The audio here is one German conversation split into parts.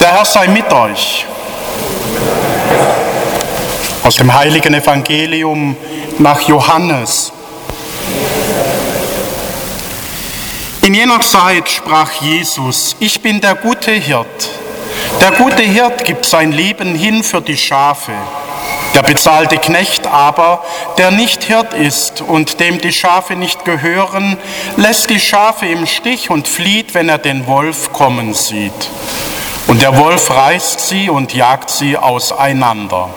Der Herr sei mit euch. Aus dem heiligen Evangelium nach Johannes. In jener Zeit sprach Jesus, ich bin der gute Hirt. Der gute Hirt gibt sein Leben hin für die Schafe. Der bezahlte Knecht aber, der nicht Hirt ist und dem die Schafe nicht gehören, lässt die Schafe im Stich und flieht, wenn er den Wolf kommen sieht. Und der Wolf reißt sie und jagt sie auseinander.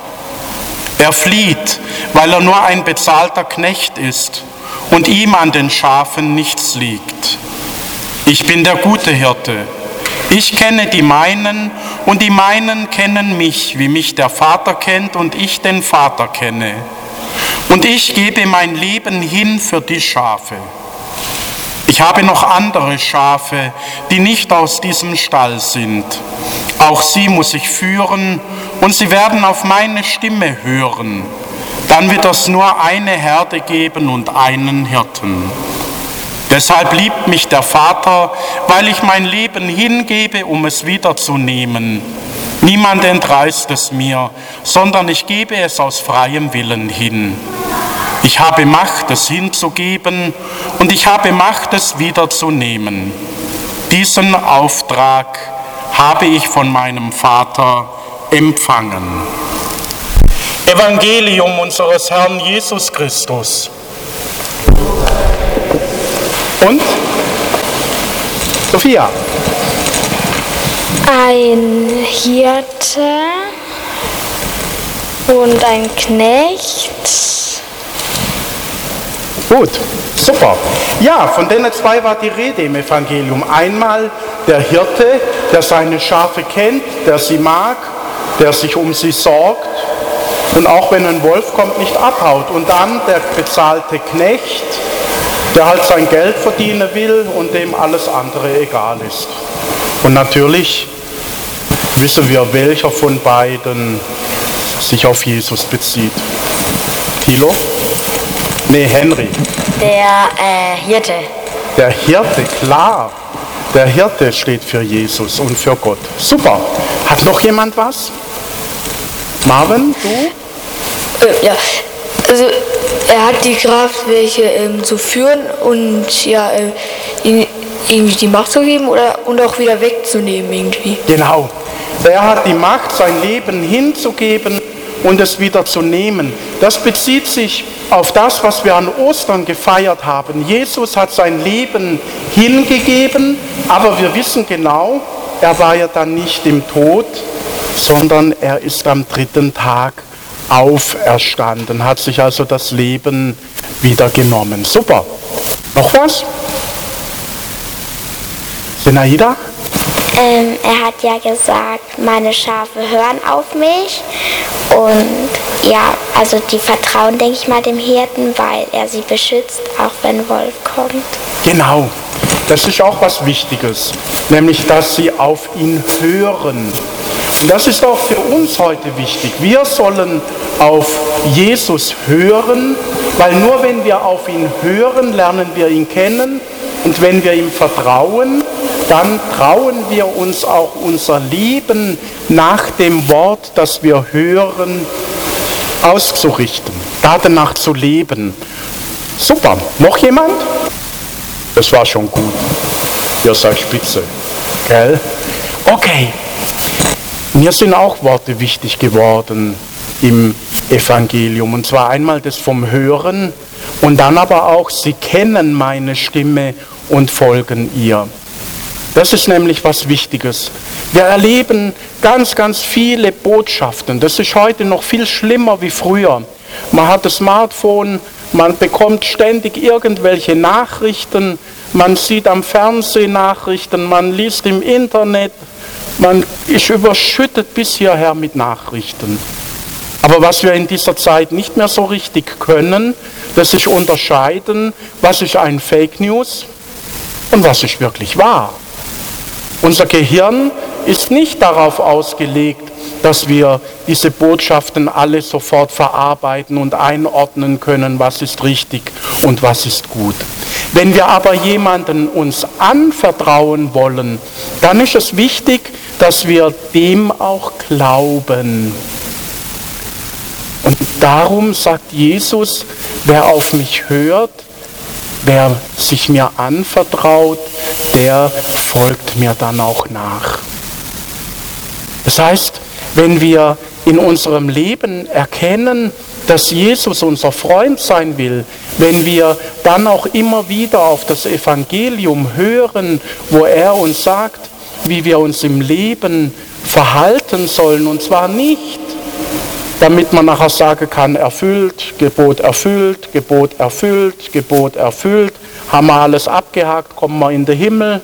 Er flieht, weil er nur ein bezahlter Knecht ist und ihm an den Schafen nichts liegt. Ich bin der gute Hirte. Ich kenne die meinen und die meinen kennen mich, wie mich der Vater kennt und ich den Vater kenne. Und ich gebe mein Leben hin für die Schafe. Ich habe noch andere Schafe, die nicht aus diesem Stall sind. Auch sie muss ich führen und sie werden auf meine Stimme hören. Dann wird es nur eine Herde geben und einen Hirten. Deshalb liebt mich der Vater, weil ich mein Leben hingebe, um es wiederzunehmen. Niemand entreißt es mir, sondern ich gebe es aus freiem Willen hin. Ich habe Macht, es hinzugeben und ich habe Macht, es wiederzunehmen. Diesen Auftrag habe ich von meinem Vater empfangen. Evangelium unseres Herrn Jesus Christus. Und? Sophia. Ein Hirte und ein Knecht Gut, super. Ja, von denen zwei war die Rede im Evangelium. Einmal der Hirte, der seine Schafe kennt, der sie mag, der sich um sie sorgt und auch wenn ein Wolf kommt, nicht abhaut. Und dann der bezahlte Knecht, der halt sein Geld verdienen will und dem alles andere egal ist. Und natürlich wissen wir, welcher von beiden sich auf Jesus bezieht. Thilo? Nee, Henry. Der äh, Hirte. Der Hirte, klar. Der Hirte steht für Jesus und für Gott. Super. Hat noch jemand was? Marvin, du? Äh, ja, also er hat die Kraft, welche ähm, zu führen und ja, äh, ihm irgendwie die Macht zu geben oder und auch wieder wegzunehmen irgendwie. Genau. Er hat die Macht, sein Leben hinzugeben und es wieder zu nehmen. Das bezieht sich auf das, was wir an Ostern gefeiert haben. Jesus hat sein Leben hingegeben, aber wir wissen genau, er war ja dann nicht im Tod, sondern er ist am dritten Tag auferstanden, hat sich also das Leben wieder genommen. Super. Noch was? Senaida? Ähm, er hat ja gesagt, meine Schafe hören auf mich und ja, also die vertrauen, denke ich mal, dem Hirten, weil er sie beschützt, auch wenn Wolf kommt. Genau, das ist auch was Wichtiges, nämlich dass sie auf ihn hören. Und das ist auch für uns heute wichtig. Wir sollen auf Jesus hören, weil nur wenn wir auf ihn hören, lernen wir ihn kennen und wenn wir ihm vertrauen, dann trauen wir uns auch unser Leben nach dem Wort, das wir hören, auszurichten, danach zu leben. Super. Noch jemand? Das war schon gut. Ihr seid spitze. Gell? Okay. Mir sind auch Worte wichtig geworden im Evangelium. Und zwar einmal das vom Hören und dann aber auch, sie kennen meine Stimme und folgen ihr. Das ist nämlich was Wichtiges. Wir erleben ganz, ganz viele Botschaften. Das ist heute noch viel schlimmer wie früher. Man hat das Smartphone, man bekommt ständig irgendwelche Nachrichten, man sieht am Fernsehen Nachrichten, man liest im Internet, man ist überschüttet bis hierher mit Nachrichten. Aber was wir in dieser Zeit nicht mehr so richtig können, das ist unterscheiden, was ist ein Fake News und was ist wirklich wahr. Unser Gehirn ist nicht darauf ausgelegt, dass wir diese Botschaften alle sofort verarbeiten und einordnen können, was ist richtig und was ist gut. Wenn wir aber jemanden uns anvertrauen wollen, dann ist es wichtig, dass wir dem auch glauben. Und darum sagt Jesus, wer auf mich hört, wer sich mir anvertraut, der folgt mir dann auch nach. Das heißt, wenn wir in unserem Leben erkennen, dass Jesus unser Freund sein will, wenn wir dann auch immer wieder auf das Evangelium hören, wo er uns sagt, wie wir uns im Leben verhalten sollen, und zwar nicht, damit man nachher sagen kann, erfüllt, Gebot erfüllt, Gebot erfüllt, Gebot erfüllt, haben wir alles abgehakt, kommen wir in den Himmel,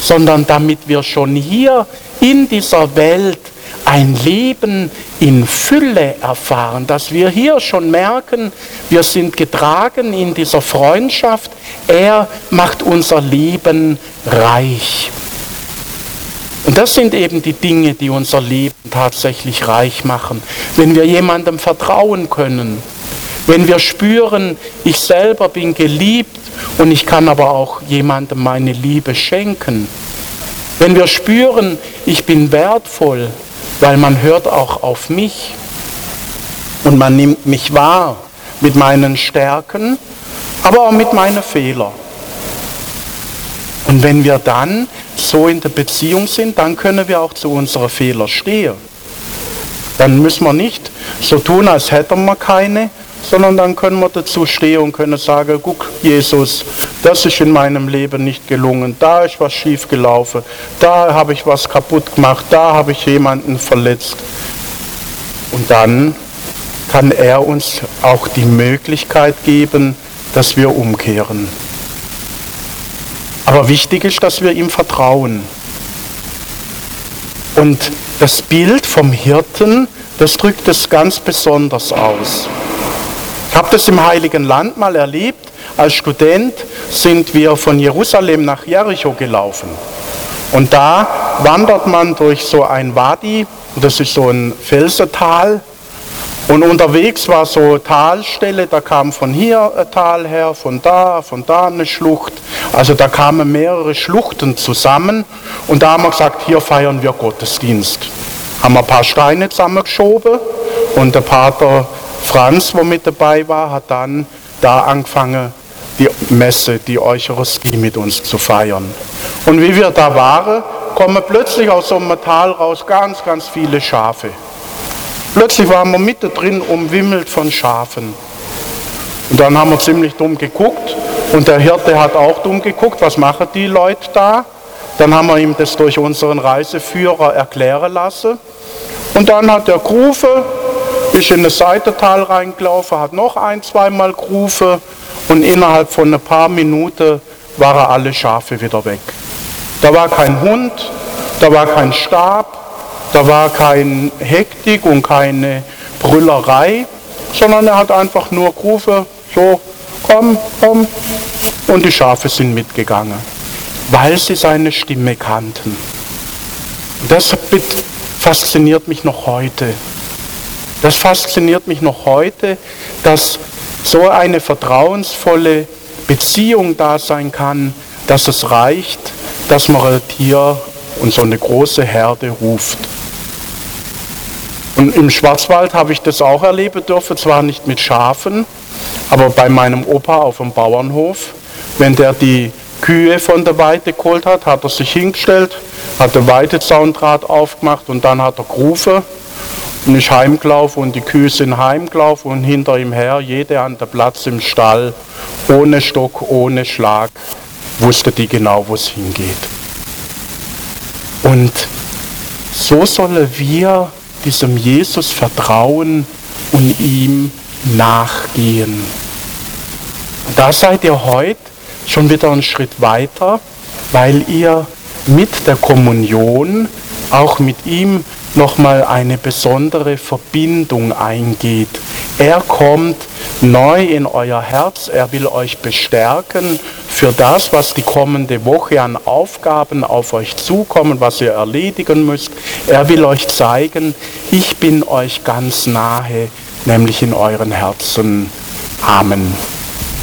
sondern damit wir schon hier in dieser Welt ein Leben in Fülle erfahren, dass wir hier schon merken, wir sind getragen in dieser Freundschaft, er macht unser Leben reich. Und das sind eben die Dinge, die unser Leben tatsächlich reich machen. Wenn wir jemandem vertrauen können, wenn wir spüren, ich selber bin geliebt und ich kann aber auch jemandem meine Liebe schenken. Wenn wir spüren, ich bin wertvoll, weil man hört auch auf mich und man nimmt mich wahr mit meinen Stärken, aber auch mit meinen Fehlern. Und wenn wir dann so in der Beziehung sind, dann können wir auch zu unseren Fehlern stehen. Dann müssen wir nicht so tun, als hätten wir keine, sondern dann können wir dazu stehen und können sagen, guck Jesus, das ist in meinem Leben nicht gelungen, da ist was schief gelaufen, da habe ich was kaputt gemacht, da habe ich jemanden verletzt. Und dann kann er uns auch die Möglichkeit geben, dass wir umkehren. Aber wichtig ist, dass wir ihm vertrauen. Und das Bild vom Hirten, das drückt es ganz besonders aus. Ich habe das im Heiligen Land mal erlebt. Als Student sind wir von Jerusalem nach Jericho gelaufen. Und da wandert man durch so ein Wadi, das ist so ein Felsental, und unterwegs war so Talstelle, da kam von hier ein Tal her, von da, von da eine Schlucht. Also da kamen mehrere Schluchten zusammen und da haben wir gesagt, hier feiern wir Gottesdienst. Haben wir ein paar Steine zusammengeschoben und der Pater Franz, wo mit dabei war, hat dann da angefangen, die Messe, die Eucharistie mit uns zu feiern. Und wie wir da waren, kommen plötzlich aus so einem Tal raus ganz, ganz viele Schafe. Plötzlich waren wir mitten drin, umwimmelt von Schafen. Und dann haben wir ziemlich dumm geguckt und der Hirte hat auch dumm geguckt, was machen die Leute da? Dann haben wir ihm das durch unseren Reiseführer erklären lassen. Und dann hat er gerufen, ist in das Seitental reingelaufen, hat noch ein, zweimal gerufen und innerhalb von ein paar Minuten waren alle Schafe wieder weg. Da war kein Hund, da war kein Stab, da war keine Hektik und keine Brüllerei, sondern er hat einfach nur gerufen, so, komm, komm. Und die Schafe sind mitgegangen, weil sie seine Stimme kannten. Das fasziniert mich noch heute. Das fasziniert mich noch heute, dass so eine vertrauensvolle Beziehung da sein kann, dass es reicht, dass man ein Tier und so eine große Herde ruft. Und im Schwarzwald habe ich das auch erleben dürfen, zwar nicht mit Schafen, aber bei meinem Opa auf dem Bauernhof, wenn der die Kühe von der Weide geholt hat, hat er sich hingestellt, hat den Weidezaundraht aufgemacht und dann hat er gerufen und ist heimgelaufen und die Kühe sind heimgelaufen und hinter ihm her, jede an der Platz im Stall, ohne Stock, ohne Schlag, wusste die genau, wo es hingeht. Und so sollen wir diesem Jesus vertrauen und ihm nachgehen. Da seid ihr heute schon wieder einen Schritt weiter, weil ihr mit der Kommunion auch mit ihm nochmal eine besondere Verbindung eingeht. Er kommt neu in euer Herz, er will euch bestärken für das, was die kommende Woche an Aufgaben auf euch zukommen, was ihr erledigen müsst. Er will euch zeigen, ich bin euch ganz nahe, nämlich in euren Herzen. Amen.